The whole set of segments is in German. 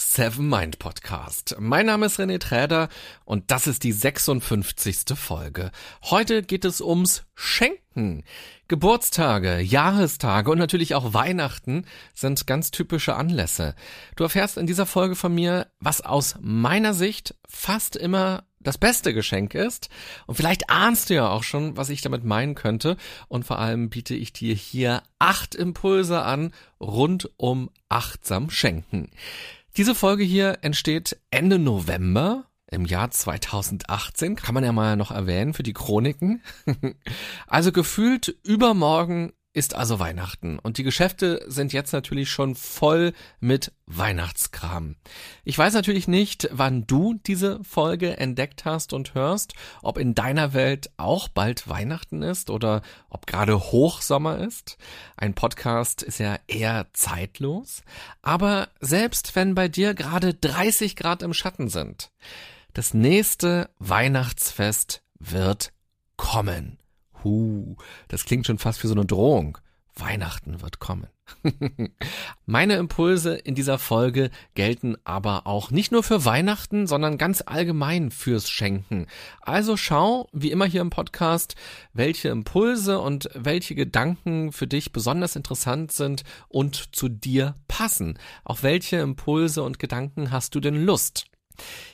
Seven Mind Podcast. Mein Name ist René Träder und das ist die 56. Folge. Heute geht es ums Schenken. Geburtstage, Jahrestage und natürlich auch Weihnachten sind ganz typische Anlässe. Du erfährst in dieser Folge von mir, was aus meiner Sicht fast immer das beste Geschenk ist. Und vielleicht ahnst du ja auch schon, was ich damit meinen könnte. Und vor allem biete ich dir hier acht Impulse an rund um achtsam Schenken. Diese Folge hier entsteht Ende November im Jahr 2018. Kann man ja mal noch erwähnen für die Chroniken. also gefühlt übermorgen ist also Weihnachten und die Geschäfte sind jetzt natürlich schon voll mit Weihnachtskram. Ich weiß natürlich nicht, wann du diese Folge entdeckt hast und hörst, ob in deiner Welt auch bald Weihnachten ist oder ob gerade Hochsommer ist. Ein Podcast ist ja eher zeitlos, aber selbst wenn bei dir gerade 30 Grad im Schatten sind, das nächste Weihnachtsfest wird kommen. Huh, das klingt schon fast wie so eine Drohung. Weihnachten wird kommen. Meine Impulse in dieser Folge gelten aber auch nicht nur für Weihnachten, sondern ganz allgemein fürs Schenken. Also schau, wie immer hier im Podcast, welche Impulse und welche Gedanken für dich besonders interessant sind und zu dir passen. Auf welche Impulse und Gedanken hast du denn Lust?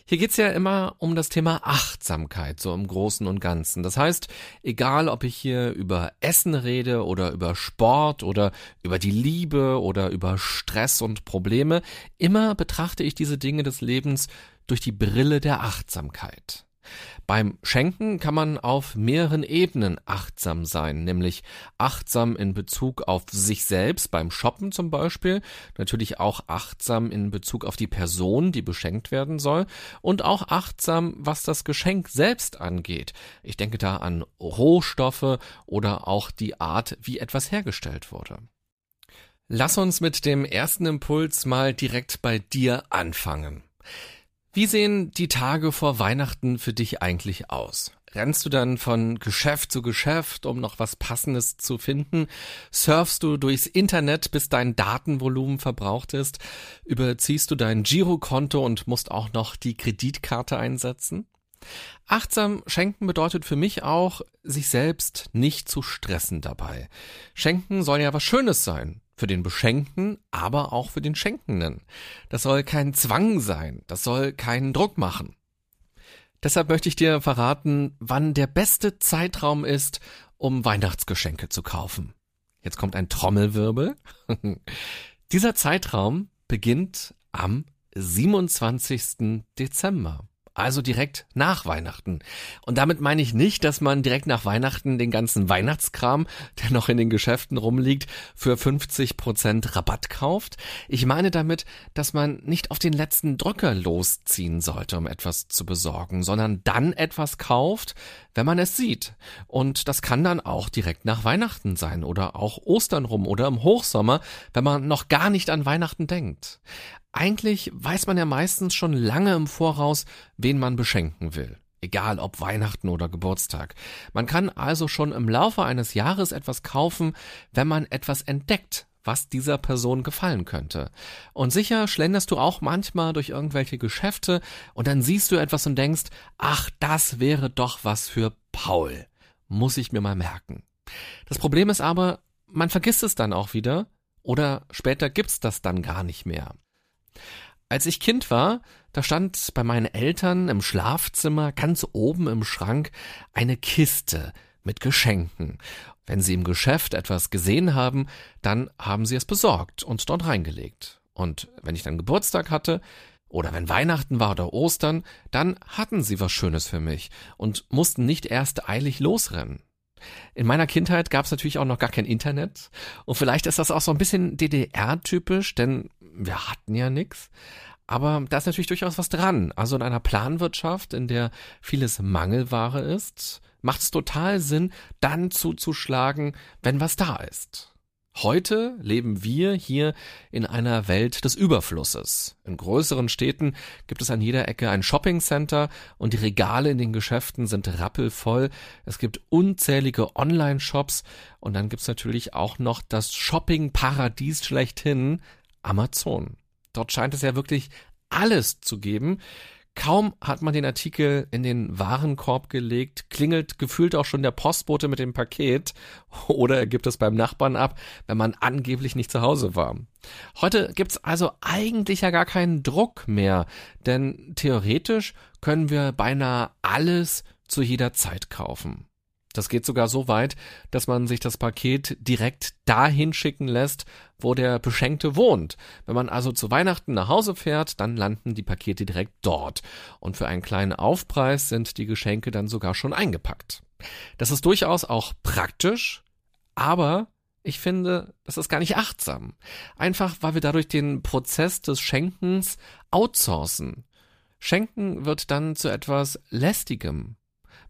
Hier geht's ja immer um das Thema Achtsamkeit, so im Großen und Ganzen. Das heißt, egal ob ich hier über Essen rede oder über Sport oder über die Liebe oder über Stress und Probleme, immer betrachte ich diese Dinge des Lebens durch die Brille der Achtsamkeit. Beim Schenken kann man auf mehreren Ebenen achtsam sein, nämlich achtsam in Bezug auf sich selbst, beim Shoppen zum Beispiel, natürlich auch achtsam in Bezug auf die Person, die beschenkt werden soll, und auch achtsam, was das Geschenk selbst angeht. Ich denke da an Rohstoffe oder auch die Art, wie etwas hergestellt wurde. Lass uns mit dem ersten Impuls mal direkt bei dir anfangen. Wie sehen die Tage vor Weihnachten für dich eigentlich aus? Rennst du dann von Geschäft zu Geschäft, um noch was Passendes zu finden? Surfst du durchs Internet, bis dein Datenvolumen verbraucht ist? Überziehst du dein Girokonto und musst auch noch die Kreditkarte einsetzen? Achtsam schenken bedeutet für mich auch, sich selbst nicht zu stressen dabei. Schenken soll ja was Schönes sein. Für den Beschenkten, aber auch für den Schenkenden. Das soll kein Zwang sein. Das soll keinen Druck machen. Deshalb möchte ich dir verraten, wann der beste Zeitraum ist, um Weihnachtsgeschenke zu kaufen. Jetzt kommt ein Trommelwirbel. Dieser Zeitraum beginnt am 27. Dezember also direkt nach Weihnachten. Und damit meine ich nicht, dass man direkt nach Weihnachten den ganzen Weihnachtskram, der noch in den Geschäften rumliegt, für 50 Prozent Rabatt kauft. Ich meine damit, dass man nicht auf den letzten Drücker losziehen sollte, um etwas zu besorgen, sondern dann etwas kauft, wenn man es sieht. Und das kann dann auch direkt nach Weihnachten sein oder auch Ostern rum oder im Hochsommer, wenn man noch gar nicht an Weihnachten denkt. Eigentlich weiß man ja meistens schon lange im Voraus, wen man beschenken will. Egal ob Weihnachten oder Geburtstag. Man kann also schon im Laufe eines Jahres etwas kaufen, wenn man etwas entdeckt, was dieser Person gefallen könnte. Und sicher schlenderst du auch manchmal durch irgendwelche Geschäfte und dann siehst du etwas und denkst, ach, das wäre doch was für Paul. Muss ich mir mal merken. Das Problem ist aber, man vergisst es dann auch wieder oder später gibt's das dann gar nicht mehr. Als ich Kind war, da stand bei meinen Eltern im Schlafzimmer ganz oben im Schrank eine Kiste mit Geschenken. Wenn sie im Geschäft etwas gesehen haben, dann haben sie es besorgt und dort reingelegt. Und wenn ich dann Geburtstag hatte, oder wenn Weihnachten war oder Ostern, dann hatten sie was Schönes für mich und mussten nicht erst eilig losrennen. In meiner Kindheit gab es natürlich auch noch gar kein Internet und vielleicht ist das auch so ein bisschen DDR-typisch, denn wir hatten ja nix. Aber da ist natürlich durchaus was dran. Also in einer Planwirtschaft, in der vieles Mangelware ist, macht es total Sinn, dann zuzuschlagen, wenn was da ist. Heute leben wir hier in einer Welt des Überflusses. In größeren Städten gibt es an jeder Ecke ein Shoppingcenter und die Regale in den Geschäften sind rappelvoll. Es gibt unzählige Online-Shops und dann gibt's natürlich auch noch das Shopping-Paradies schlechthin, Amazon. Dort scheint es ja wirklich alles zu geben. Kaum hat man den Artikel in den Warenkorb gelegt, klingelt gefühlt auch schon der Postbote mit dem Paket oder er gibt es beim Nachbarn ab, wenn man angeblich nicht zu Hause war. Heute gibt's also eigentlich ja gar keinen Druck mehr, denn theoretisch können wir beinahe alles zu jeder Zeit kaufen. Das geht sogar so weit, dass man sich das Paket direkt dahin schicken lässt, wo der Beschenkte wohnt. Wenn man also zu Weihnachten nach Hause fährt, dann landen die Pakete direkt dort. Und für einen kleinen Aufpreis sind die Geschenke dann sogar schon eingepackt. Das ist durchaus auch praktisch, aber ich finde, das ist gar nicht achtsam. Einfach, weil wir dadurch den Prozess des Schenkens outsourcen. Schenken wird dann zu etwas lästigem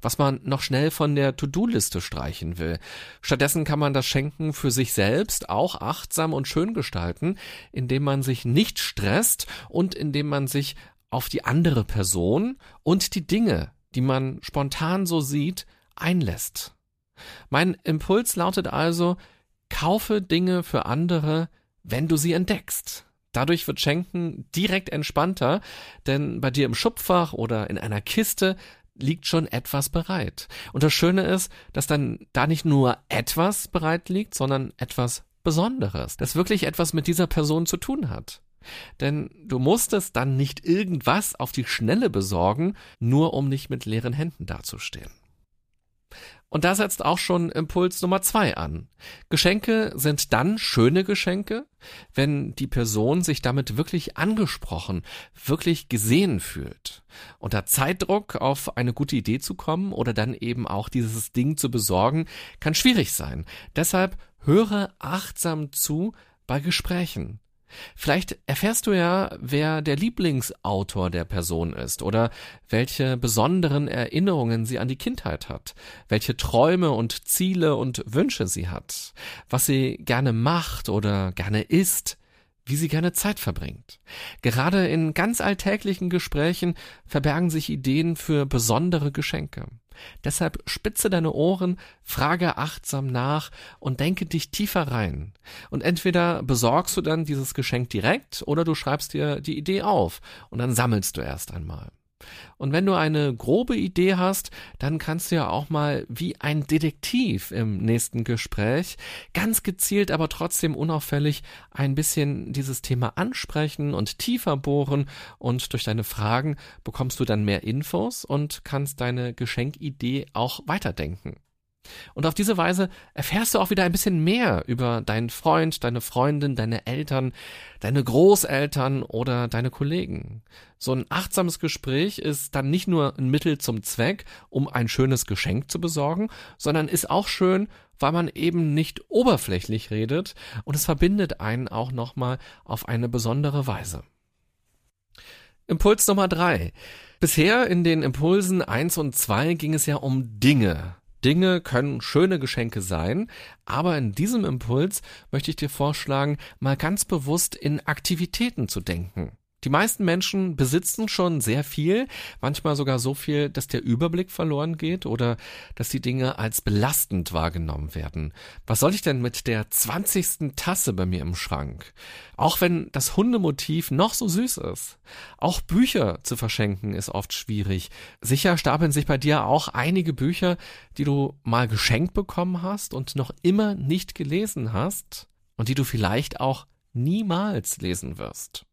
was man noch schnell von der To-Do-Liste streichen will. Stattdessen kann man das Schenken für sich selbst auch achtsam und schön gestalten, indem man sich nicht stresst und indem man sich auf die andere Person und die Dinge, die man spontan so sieht, einlässt. Mein Impuls lautet also, kaufe Dinge für andere, wenn du sie entdeckst. Dadurch wird Schenken direkt entspannter, denn bei dir im Schubfach oder in einer Kiste liegt schon etwas bereit. Und das Schöne ist, dass dann da nicht nur etwas bereit liegt, sondern etwas Besonderes, das wirklich etwas mit dieser Person zu tun hat. Denn du musst es dann nicht irgendwas auf die Schnelle besorgen, nur um nicht mit leeren Händen dazustehen. Und da setzt auch schon Impuls Nummer zwei an. Geschenke sind dann schöne Geschenke, wenn die Person sich damit wirklich angesprochen, wirklich gesehen fühlt. Unter Zeitdruck auf eine gute Idee zu kommen oder dann eben auch dieses Ding zu besorgen, kann schwierig sein. Deshalb höre achtsam zu bei Gesprächen. Vielleicht erfährst du ja, wer der Lieblingsautor der Person ist oder welche besonderen Erinnerungen sie an die Kindheit hat, welche Träume und Ziele und Wünsche sie hat, was sie gerne macht oder gerne isst, wie sie gerne Zeit verbringt. Gerade in ganz alltäglichen Gesprächen verbergen sich Ideen für besondere Geschenke. Deshalb spitze deine Ohren, frage achtsam nach und denke dich tiefer rein. Und entweder besorgst du dann dieses Geschenk direkt oder du schreibst dir die Idee auf und dann sammelst du erst einmal. Und wenn du eine grobe Idee hast, dann kannst du ja auch mal wie ein Detektiv im nächsten Gespräch ganz gezielt, aber trotzdem unauffällig ein bisschen dieses Thema ansprechen und tiefer bohren und durch deine Fragen bekommst du dann mehr Infos und kannst deine Geschenkidee auch weiterdenken. Und auf diese Weise erfährst du auch wieder ein bisschen mehr über deinen Freund, deine Freundin, deine Eltern, deine Großeltern oder deine Kollegen. So ein achtsames Gespräch ist dann nicht nur ein Mittel zum Zweck, um ein schönes Geschenk zu besorgen, sondern ist auch schön, weil man eben nicht oberflächlich redet und es verbindet einen auch nochmal auf eine besondere Weise. Impuls Nummer drei. Bisher in den Impulsen eins und zwei ging es ja um Dinge, Dinge können schöne Geschenke sein, aber in diesem Impuls möchte ich dir vorschlagen, mal ganz bewusst in Aktivitäten zu denken. Die meisten Menschen besitzen schon sehr viel, manchmal sogar so viel, dass der Überblick verloren geht oder dass die Dinge als belastend wahrgenommen werden. Was soll ich denn mit der zwanzigsten Tasse bei mir im Schrank? Auch wenn das Hundemotiv noch so süß ist. Auch Bücher zu verschenken ist oft schwierig. Sicher stapeln sich bei dir auch einige Bücher, die du mal geschenkt bekommen hast und noch immer nicht gelesen hast und die du vielleicht auch niemals lesen wirst.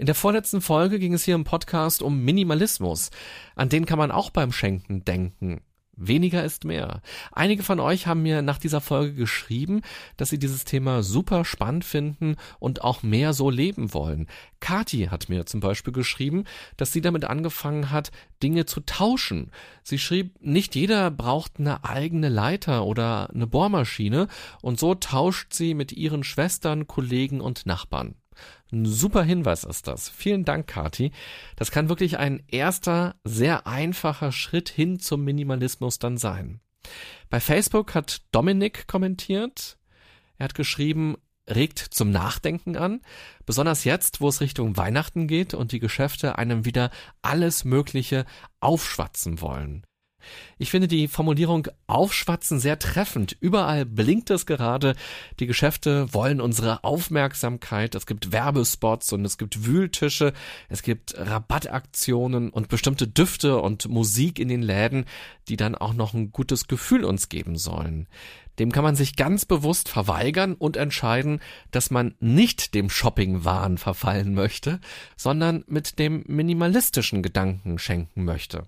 In der vorletzten Folge ging es hier im Podcast um Minimalismus. An den kann man auch beim Schenken denken. Weniger ist mehr. Einige von euch haben mir nach dieser Folge geschrieben, dass sie dieses Thema super spannend finden und auch mehr so leben wollen. Kati hat mir zum Beispiel geschrieben, dass sie damit angefangen hat, Dinge zu tauschen. Sie schrieb, nicht jeder braucht eine eigene Leiter oder eine Bohrmaschine und so tauscht sie mit ihren Schwestern, Kollegen und Nachbarn. Ein super Hinweis ist das. Vielen Dank, Kati. Das kann wirklich ein erster, sehr einfacher Schritt hin zum Minimalismus dann sein. Bei Facebook hat Dominik kommentiert, Er hat geschrieben, regt zum Nachdenken an, besonders jetzt, wo es Richtung Weihnachten geht und die Geschäfte einem wieder alles Mögliche aufschwatzen wollen. Ich finde die Formulierung aufschwatzen sehr treffend. Überall blinkt es gerade. Die Geschäfte wollen unsere Aufmerksamkeit. Es gibt Werbespots und es gibt Wühltische. Es gibt Rabattaktionen und bestimmte Düfte und Musik in den Läden, die dann auch noch ein gutes Gefühl uns geben sollen. Dem kann man sich ganz bewusst verweigern und entscheiden, dass man nicht dem Shopping-Wahn verfallen möchte, sondern mit dem minimalistischen Gedanken schenken möchte.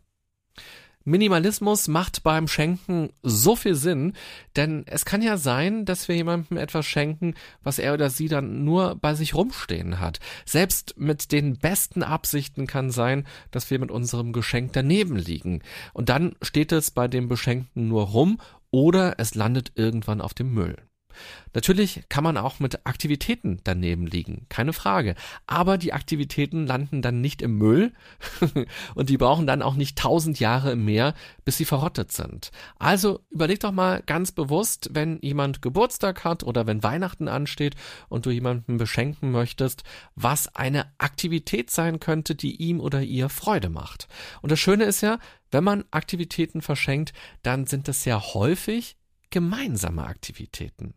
Minimalismus macht beim Schenken so viel Sinn, denn es kann ja sein, dass wir jemandem etwas schenken, was er oder sie dann nur bei sich rumstehen hat. Selbst mit den besten Absichten kann sein, dass wir mit unserem Geschenk daneben liegen. Und dann steht es bei dem Beschenkten nur rum oder es landet irgendwann auf dem Müll. Natürlich kann man auch mit Aktivitäten daneben liegen, keine Frage. Aber die Aktivitäten landen dann nicht im Müll und die brauchen dann auch nicht tausend Jahre im Meer, bis sie verrottet sind. Also überleg doch mal ganz bewusst, wenn jemand Geburtstag hat oder wenn Weihnachten ansteht und du jemanden beschenken möchtest, was eine Aktivität sein könnte, die ihm oder ihr Freude macht. Und das Schöne ist ja, wenn man Aktivitäten verschenkt, dann sind das ja häufig gemeinsame Aktivitäten.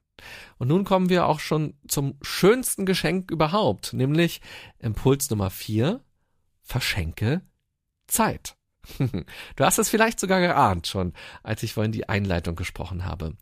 Und nun kommen wir auch schon zum schönsten Geschenk überhaupt, nämlich Impuls Nummer vier: Verschenke Zeit. Du hast es vielleicht sogar geahnt schon, als ich vorhin die Einleitung gesprochen habe.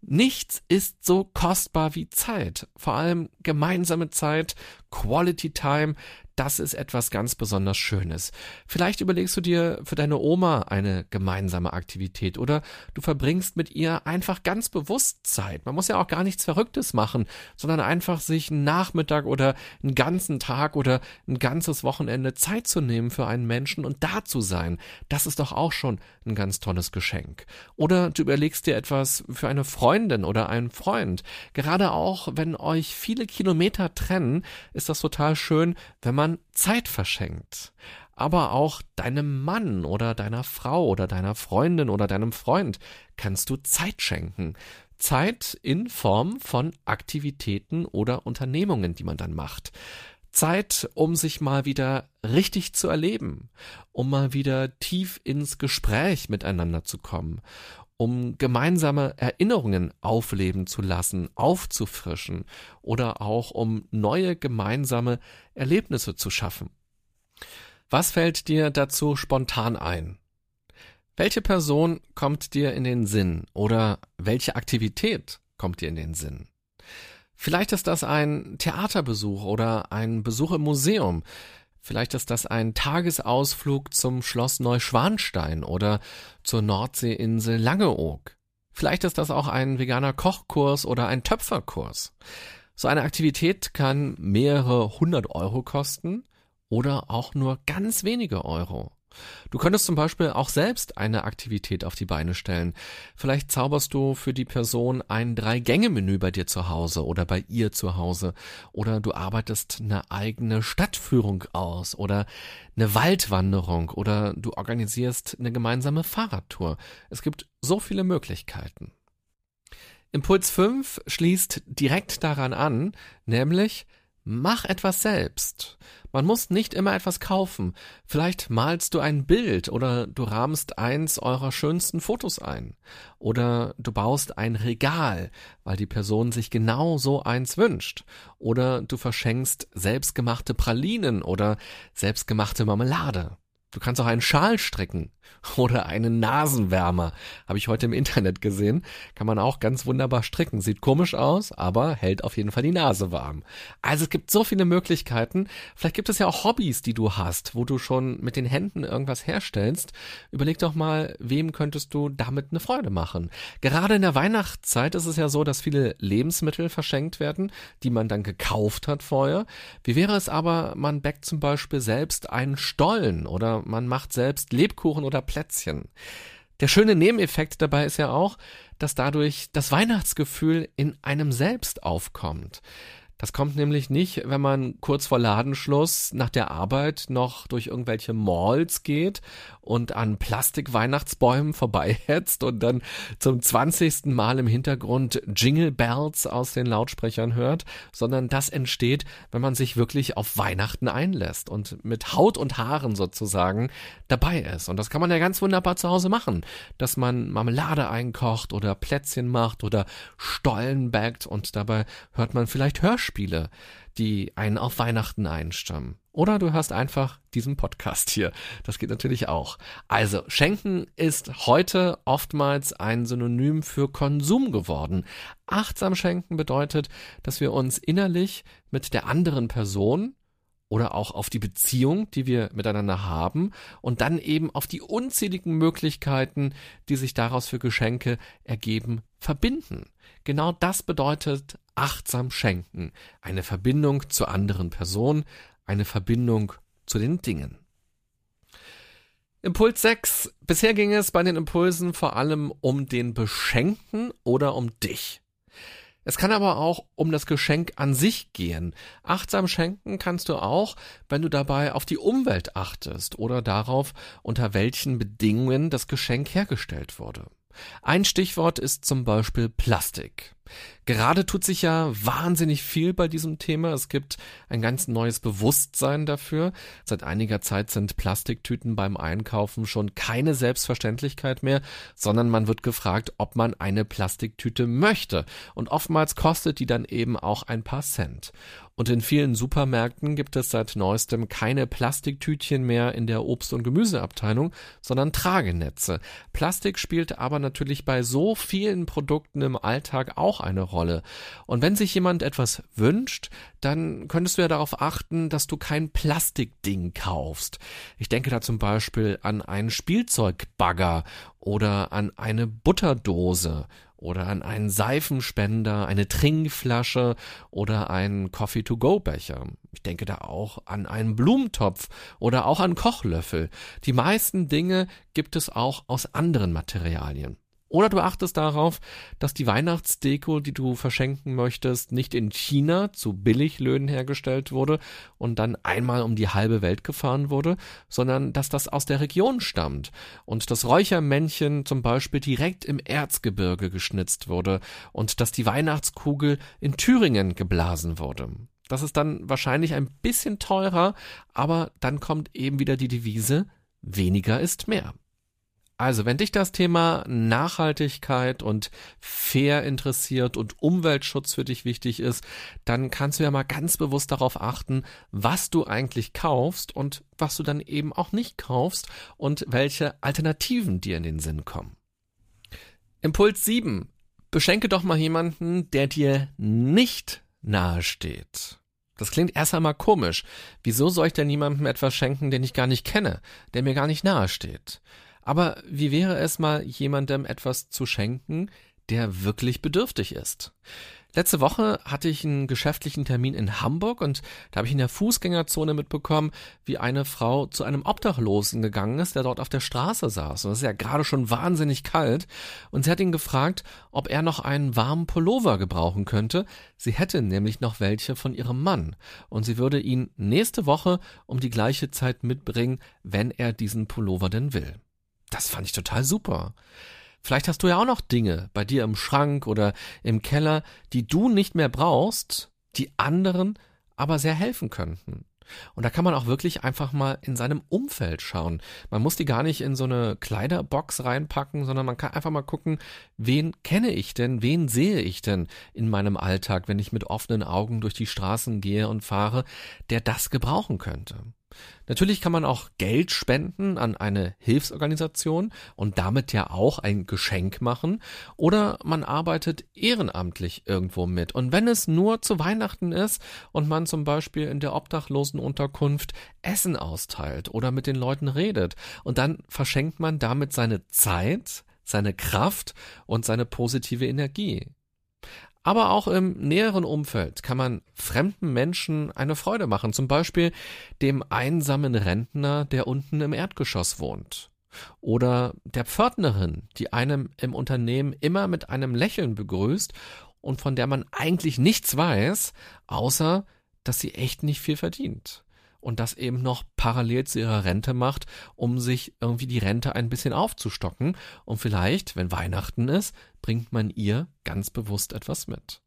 Nichts ist so kostbar wie Zeit. Vor allem gemeinsame Zeit, Quality Time, das ist etwas ganz besonders Schönes. Vielleicht überlegst du dir für deine Oma eine gemeinsame Aktivität oder du verbringst mit ihr einfach ganz bewusst Zeit. Man muss ja auch gar nichts Verrücktes machen, sondern einfach sich einen Nachmittag oder einen ganzen Tag oder ein ganzes Wochenende Zeit zu nehmen für einen Menschen und da zu sein. Das ist doch auch schon ein ganz tolles Geschenk. Oder du überlegst dir etwas für eine Freundin oder einen Freund. Gerade auch, wenn euch viele Kilometer trennen, ist das total schön, wenn man man Zeit verschenkt. Aber auch deinem Mann oder deiner Frau oder deiner Freundin oder deinem Freund kannst du Zeit schenken. Zeit in Form von Aktivitäten oder Unternehmungen, die man dann macht. Zeit, um sich mal wieder richtig zu erleben, um mal wieder tief ins Gespräch miteinander zu kommen, um gemeinsame Erinnerungen aufleben zu lassen, aufzufrischen oder auch um neue gemeinsame Erlebnisse zu schaffen. Was fällt dir dazu spontan ein? Welche Person kommt dir in den Sinn oder welche Aktivität kommt dir in den Sinn? Vielleicht ist das ein Theaterbesuch oder ein Besuch im Museum, Vielleicht ist das ein Tagesausflug zum Schloss Neuschwanstein oder zur Nordseeinsel Langeoog. Vielleicht ist das auch ein veganer Kochkurs oder ein Töpferkurs. So eine Aktivität kann mehrere hundert Euro kosten oder auch nur ganz wenige Euro. Du könntest zum Beispiel auch selbst eine Aktivität auf die Beine stellen. Vielleicht zauberst du für die Person ein Drei-Gänge-Menü bei dir zu Hause oder bei ihr zu Hause. Oder du arbeitest eine eigene Stadtführung aus oder eine Waldwanderung oder du organisierst eine gemeinsame Fahrradtour. Es gibt so viele Möglichkeiten. Impuls 5 schließt direkt daran an, nämlich Mach etwas selbst. Man muss nicht immer etwas kaufen. Vielleicht malst du ein Bild oder du rahmst eins eurer schönsten Fotos ein. Oder du baust ein Regal, weil die Person sich genau so eins wünscht. Oder du verschenkst selbstgemachte Pralinen oder selbstgemachte Marmelade. Du kannst auch einen Schal stricken oder einen Nasenwärmer. Habe ich heute im Internet gesehen. Kann man auch ganz wunderbar stricken. Sieht komisch aus, aber hält auf jeden Fall die Nase warm. Also es gibt so viele Möglichkeiten. Vielleicht gibt es ja auch Hobbys, die du hast, wo du schon mit den Händen irgendwas herstellst. Überleg doch mal, wem könntest du damit eine Freude machen. Gerade in der Weihnachtszeit ist es ja so, dass viele Lebensmittel verschenkt werden, die man dann gekauft hat vorher. Wie wäre es aber, man backt zum Beispiel selbst einen Stollen oder man macht selbst Lebkuchen oder Plätzchen. Der schöne Nebeneffekt dabei ist ja auch, dass dadurch das Weihnachtsgefühl in einem selbst aufkommt. Das kommt nämlich nicht, wenn man kurz vor Ladenschluss nach der Arbeit noch durch irgendwelche Malls geht und an Plastik-Weihnachtsbäumen vorbeihetzt und dann zum zwanzigsten Mal im Hintergrund Jingle Bells aus den Lautsprechern hört, sondern das entsteht, wenn man sich wirklich auf Weihnachten einlässt und mit Haut und Haaren sozusagen dabei ist. Und das kann man ja ganz wunderbar zu Hause machen, dass man Marmelade einkocht oder Plätzchen macht oder Stollen backt und dabei hört man vielleicht Hörspiele Hörspiele, die einen auf Weihnachten einstammen. Oder du hörst einfach diesen Podcast hier. Das geht natürlich auch. Also, Schenken ist heute oftmals ein Synonym für Konsum geworden. Achtsam schenken bedeutet, dass wir uns innerlich mit der anderen Person oder auch auf die Beziehung, die wir miteinander haben und dann eben auf die unzähligen Möglichkeiten, die sich daraus für Geschenke ergeben, verbinden. Genau das bedeutet achtsam schenken, eine Verbindung zur anderen Person, eine Verbindung zu den Dingen. Impuls 6. Bisher ging es bei den Impulsen vor allem um den Beschenkten oder um dich. Es kann aber auch um das Geschenk an sich gehen. Achtsam schenken kannst du auch, wenn du dabei auf die Umwelt achtest oder darauf, unter welchen Bedingungen das Geschenk hergestellt wurde. Ein Stichwort ist zum Beispiel Plastik. Gerade tut sich ja wahnsinnig viel bei diesem Thema. Es gibt ein ganz neues Bewusstsein dafür. Seit einiger Zeit sind Plastiktüten beim Einkaufen schon keine Selbstverständlichkeit mehr, sondern man wird gefragt, ob man eine Plastiktüte möchte. Und oftmals kostet die dann eben auch ein paar Cent. Und in vielen Supermärkten gibt es seit neuestem keine Plastiktütchen mehr in der Obst- und Gemüseabteilung, sondern Tragenetze. Plastik spielt aber natürlich bei so vielen Produkten im Alltag auch eine Rolle. Und wenn sich jemand etwas wünscht, dann könntest du ja darauf achten, dass du kein Plastikding kaufst. Ich denke da zum Beispiel an einen Spielzeugbagger oder an eine Butterdose oder an einen Seifenspender, eine Trinkflasche oder einen Coffee-to-go-Becher. Ich denke da auch an einen Blumentopf oder auch an Kochlöffel. Die meisten Dinge gibt es auch aus anderen Materialien. Oder du achtest darauf, dass die Weihnachtsdeko, die du verschenken möchtest, nicht in China zu Billiglöhnen hergestellt wurde und dann einmal um die halbe Welt gefahren wurde, sondern dass das aus der Region stammt und das Räuchermännchen zum Beispiel direkt im Erzgebirge geschnitzt wurde und dass die Weihnachtskugel in Thüringen geblasen wurde. Das ist dann wahrscheinlich ein bisschen teurer, aber dann kommt eben wieder die Devise, weniger ist mehr. Also, wenn dich das Thema Nachhaltigkeit und fair interessiert und Umweltschutz für dich wichtig ist, dann kannst du ja mal ganz bewusst darauf achten, was du eigentlich kaufst und was du dann eben auch nicht kaufst und welche Alternativen dir in den Sinn kommen. Impuls 7. Beschenke doch mal jemanden, der dir nicht nahesteht. Das klingt erst einmal komisch. Wieso soll ich denn niemandem etwas schenken, den ich gar nicht kenne, der mir gar nicht nahesteht? Aber wie wäre es mal, jemandem etwas zu schenken, der wirklich bedürftig ist? Letzte Woche hatte ich einen geschäftlichen Termin in Hamburg und da habe ich in der Fußgängerzone mitbekommen, wie eine Frau zu einem Obdachlosen gegangen ist, der dort auf der Straße saß. Und es ist ja gerade schon wahnsinnig kalt. Und sie hat ihn gefragt, ob er noch einen warmen Pullover gebrauchen könnte. Sie hätte nämlich noch welche von ihrem Mann. Und sie würde ihn nächste Woche um die gleiche Zeit mitbringen, wenn er diesen Pullover denn will. Das fand ich total super. Vielleicht hast du ja auch noch Dinge bei dir im Schrank oder im Keller, die du nicht mehr brauchst, die anderen aber sehr helfen könnten. Und da kann man auch wirklich einfach mal in seinem Umfeld schauen. Man muss die gar nicht in so eine Kleiderbox reinpacken, sondern man kann einfach mal gucken, wen kenne ich denn, wen sehe ich denn in meinem Alltag, wenn ich mit offenen Augen durch die Straßen gehe und fahre, der das gebrauchen könnte. Natürlich kann man auch Geld spenden an eine Hilfsorganisation und damit ja auch ein Geschenk machen oder man arbeitet ehrenamtlich irgendwo mit. Und wenn es nur zu Weihnachten ist und man zum Beispiel in der Obdachlosenunterkunft Essen austeilt oder mit den Leuten redet und dann verschenkt man damit seine Zeit, seine Kraft und seine positive Energie. Aber auch im näheren Umfeld kann man fremden Menschen eine Freude machen, zum Beispiel dem einsamen Rentner, der unten im Erdgeschoss wohnt. Oder der Pförtnerin, die einem im Unternehmen immer mit einem Lächeln begrüßt und von der man eigentlich nichts weiß, außer dass sie echt nicht viel verdient und das eben noch parallel zu ihrer Rente macht, um sich irgendwie die Rente ein bisschen aufzustocken und vielleicht, wenn Weihnachten ist, bringt man ihr ganz bewusst etwas mit.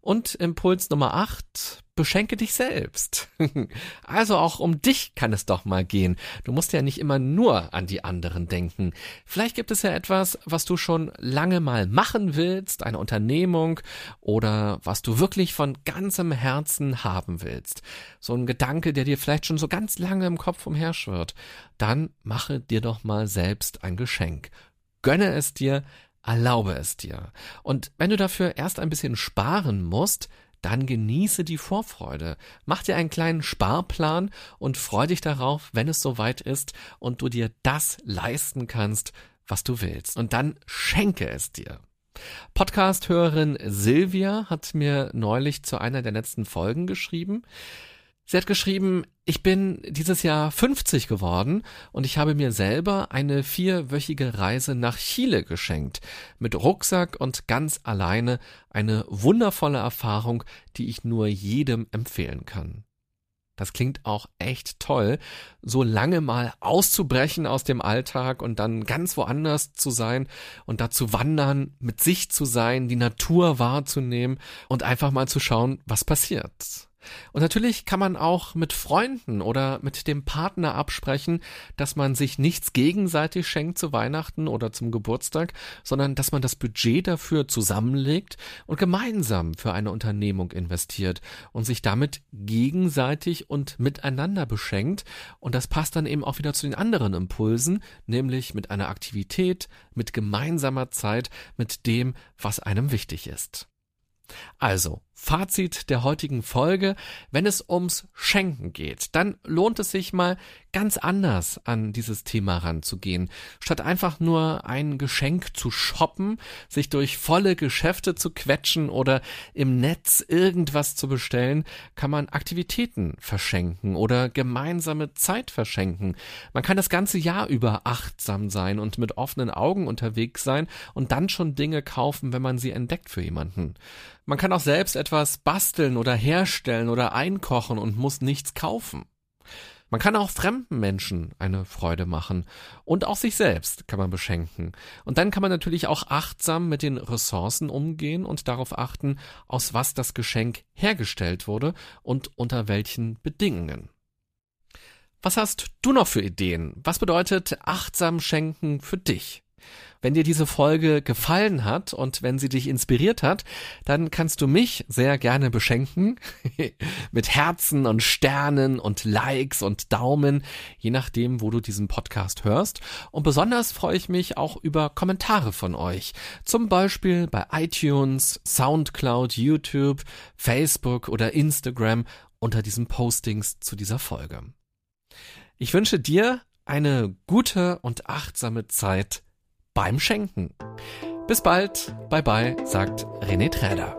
Und Impuls Nummer 8, beschenke dich selbst. also auch um dich kann es doch mal gehen. Du musst ja nicht immer nur an die anderen denken. Vielleicht gibt es ja etwas, was du schon lange mal machen willst, eine Unternehmung oder was du wirklich von ganzem Herzen haben willst. So ein Gedanke, der dir vielleicht schon so ganz lange im Kopf umherschwirrt. Dann mache dir doch mal selbst ein Geschenk. Gönne es dir, Erlaube es dir. Und wenn du dafür erst ein bisschen sparen musst, dann genieße die Vorfreude. Mach dir einen kleinen Sparplan und freu dich darauf, wenn es soweit ist und du dir das leisten kannst, was du willst. Und dann schenke es dir. Podcast-Hörerin Silvia hat mir neulich zu einer der letzten Folgen geschrieben. Sie hat geschrieben, ich bin dieses Jahr 50 geworden und ich habe mir selber eine vierwöchige Reise nach Chile geschenkt. Mit Rucksack und ganz alleine eine wundervolle Erfahrung, die ich nur jedem empfehlen kann. Das klingt auch echt toll, so lange mal auszubrechen aus dem Alltag und dann ganz woanders zu sein und da zu wandern, mit sich zu sein, die Natur wahrzunehmen und einfach mal zu schauen, was passiert. Und natürlich kann man auch mit Freunden oder mit dem Partner absprechen, dass man sich nichts gegenseitig schenkt zu Weihnachten oder zum Geburtstag, sondern dass man das Budget dafür zusammenlegt und gemeinsam für eine Unternehmung investiert und sich damit gegenseitig und miteinander beschenkt. Und das passt dann eben auch wieder zu den anderen Impulsen, nämlich mit einer Aktivität, mit gemeinsamer Zeit, mit dem, was einem wichtig ist. Also, Fazit der heutigen Folge, wenn es ums Schenken geht, dann lohnt es sich mal ganz anders an dieses Thema ranzugehen. Statt einfach nur ein Geschenk zu shoppen, sich durch volle Geschäfte zu quetschen oder im Netz irgendwas zu bestellen, kann man Aktivitäten verschenken oder gemeinsame Zeit verschenken. Man kann das ganze Jahr über achtsam sein und mit offenen Augen unterwegs sein und dann schon Dinge kaufen, wenn man sie entdeckt für jemanden. Man kann auch selbst etwas basteln oder herstellen oder einkochen und muss nichts kaufen. Man kann auch fremden Menschen eine Freude machen und auch sich selbst kann man beschenken. Und dann kann man natürlich auch achtsam mit den Ressourcen umgehen und darauf achten, aus was das Geschenk hergestellt wurde und unter welchen Bedingungen. Was hast du noch für Ideen? Was bedeutet achtsam schenken für dich? Wenn dir diese Folge gefallen hat und wenn sie dich inspiriert hat, dann kannst du mich sehr gerne beschenken mit Herzen und Sternen und Likes und Daumen, je nachdem, wo du diesen Podcast hörst. Und besonders freue ich mich auch über Kommentare von euch. Zum Beispiel bei iTunes, Soundcloud, YouTube, Facebook oder Instagram unter diesen Postings zu dieser Folge. Ich wünsche dir eine gute und achtsame Zeit beim Schenken. Bis bald, bye bye, sagt René Träder.